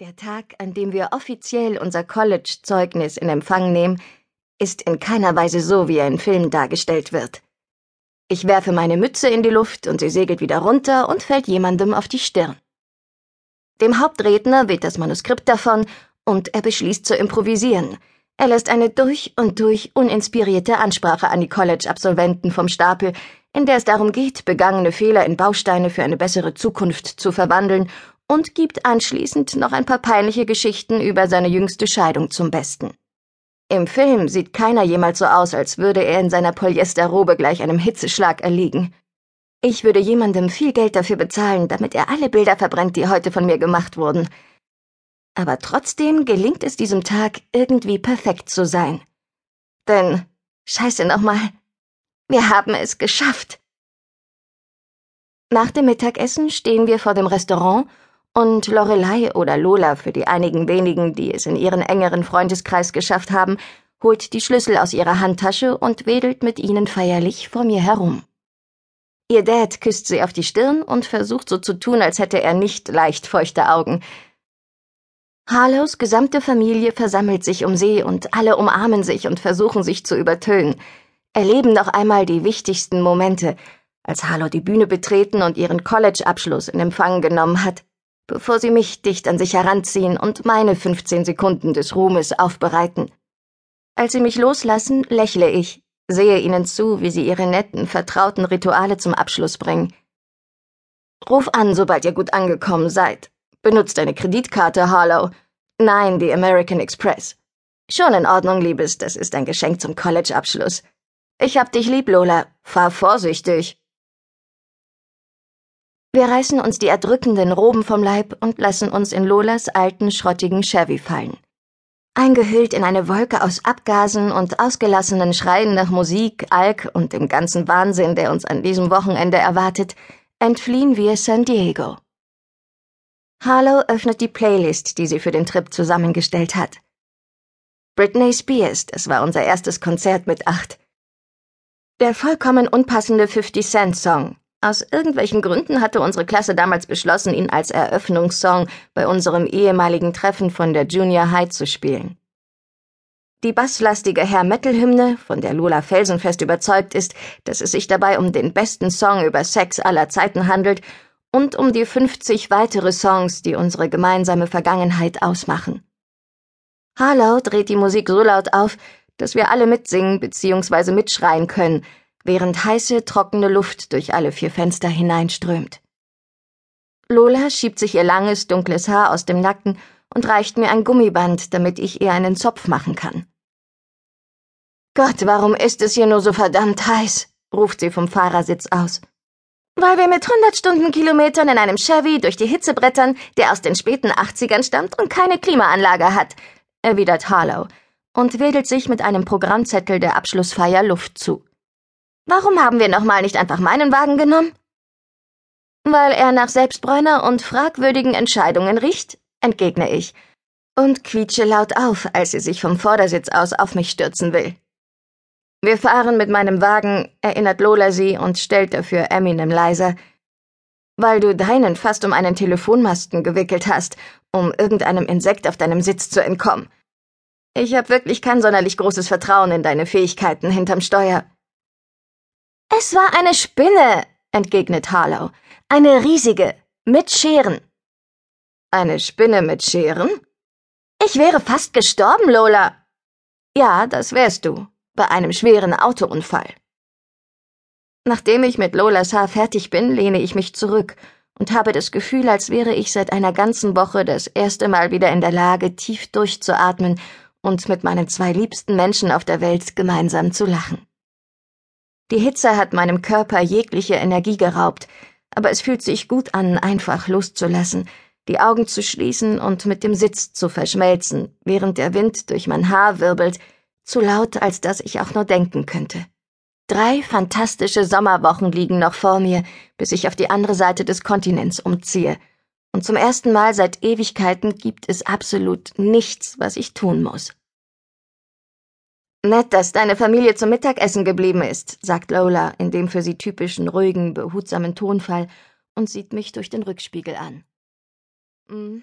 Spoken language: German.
Der Tag, an dem wir offiziell unser College-Zeugnis in Empfang nehmen, ist in keiner Weise so, wie er in Filmen dargestellt wird. Ich werfe meine Mütze in die Luft und sie segelt wieder runter und fällt jemandem auf die Stirn. Dem Hauptredner weht das Manuskript davon und er beschließt zu improvisieren. Er lässt eine durch und durch uninspirierte Ansprache an die College-Absolventen vom Stapel, in der es darum geht, begangene Fehler in Bausteine für eine bessere Zukunft zu verwandeln und gibt anschließend noch ein paar peinliche Geschichten über seine jüngste Scheidung zum Besten. Im Film sieht keiner jemals so aus, als würde er in seiner Polyesterrobe gleich einem Hitzeschlag erliegen. Ich würde jemandem viel Geld dafür bezahlen, damit er alle Bilder verbrennt, die heute von mir gemacht wurden. Aber trotzdem gelingt es diesem Tag, irgendwie perfekt zu sein. Denn, scheiße nochmal, wir haben es geschafft. Nach dem Mittagessen stehen wir vor dem Restaurant und Lorelei oder Lola für die einigen wenigen, die es in ihren engeren Freundeskreis geschafft haben, holt die Schlüssel aus ihrer Handtasche und wedelt mit ihnen feierlich vor mir herum. Ihr Dad küsst sie auf die Stirn und versucht so zu tun, als hätte er nicht leicht feuchte Augen. Harlows gesamte Familie versammelt sich um sie und alle umarmen sich und versuchen sich zu übertönen, erleben noch einmal die wichtigsten Momente, als Harlow die Bühne betreten und ihren College-Abschluss in Empfang genommen hat bevor sie mich dicht an sich heranziehen und meine 15 Sekunden des Ruhmes aufbereiten. Als sie mich loslassen, lächle ich, sehe ihnen zu, wie sie ihre netten, vertrauten Rituale zum Abschluss bringen. Ruf an, sobald ihr gut angekommen seid. Benutzt deine Kreditkarte, Harlow. Nein, die American Express. Schon in Ordnung, Liebes, das ist ein Geschenk zum College-Abschluss. Ich hab dich lieb, Lola. Fahr vorsichtig. Wir reißen uns die erdrückenden Roben vom Leib und lassen uns in Lolas alten, schrottigen Chevy fallen. Eingehüllt in eine Wolke aus Abgasen und ausgelassenen Schreien nach Musik, Alk und dem ganzen Wahnsinn, der uns an diesem Wochenende erwartet, entfliehen wir San Diego. Harlow öffnet die Playlist, die sie für den Trip zusammengestellt hat. Britney Spears, das war unser erstes Konzert mit acht. Der vollkommen unpassende 50 Cent Song, aus irgendwelchen Gründen hatte unsere Klasse damals beschlossen, ihn als Eröffnungssong bei unserem ehemaligen Treffen von der Junior High zu spielen. Die basslastige Herr Metal-Hymne, von der Lola felsenfest überzeugt ist, dass es sich dabei um den besten Song über Sex aller Zeiten handelt und um die 50 weitere Songs, die unsere gemeinsame Vergangenheit ausmachen. Harlow dreht die Musik so laut auf, dass wir alle mitsingen bzw. mitschreien können, während heiße, trockene Luft durch alle vier Fenster hineinströmt. Lola schiebt sich ihr langes, dunkles Haar aus dem Nacken und reicht mir ein Gummiband, damit ich ihr einen Zopf machen kann. Gott, warum ist es hier nur so verdammt heiß? ruft sie vom Fahrersitz aus. Weil wir mit 100 Stundenkilometern in einem Chevy durch die Hitze brettern, der aus den späten 80ern stammt und keine Klimaanlage hat, erwidert Harlow und wedelt sich mit einem Programmzettel der Abschlussfeier Luft zu. Warum haben wir nochmal nicht einfach meinen Wagen genommen? Weil er nach Selbstbräuner und fragwürdigen Entscheidungen riecht, entgegne ich und quietsche laut auf, als sie sich vom Vordersitz aus auf mich stürzen will. Wir fahren mit meinem Wagen, erinnert Lola sie und stellt dafür Eminem leiser, weil du deinen fast um einen Telefonmasten gewickelt hast, um irgendeinem Insekt auf deinem Sitz zu entkommen. Ich hab wirklich kein sonderlich großes Vertrauen in deine Fähigkeiten hinterm Steuer. Es war eine Spinne, entgegnet Harlow. Eine riesige, mit Scheren. Eine Spinne mit Scheren? Ich wäre fast gestorben, Lola. Ja, das wärst du, bei einem schweren Autounfall. Nachdem ich mit Lolas Haar fertig bin, lehne ich mich zurück und habe das Gefühl, als wäre ich seit einer ganzen Woche das erste Mal wieder in der Lage, tief durchzuatmen und mit meinen zwei liebsten Menschen auf der Welt gemeinsam zu lachen. Die Hitze hat meinem Körper jegliche Energie geraubt, aber es fühlt sich gut an, einfach loszulassen, die Augen zu schließen und mit dem Sitz zu verschmelzen, während der Wind durch mein Haar wirbelt, zu laut, als dass ich auch nur denken könnte. Drei fantastische Sommerwochen liegen noch vor mir, bis ich auf die andere Seite des Kontinents umziehe, und zum ersten Mal seit Ewigkeiten gibt es absolut nichts, was ich tun muss. Nett, dass deine Familie zum Mittagessen geblieben ist, sagt Lola in dem für sie typischen, ruhigen, behutsamen Tonfall und sieht mich durch den Rückspiegel an. Mm,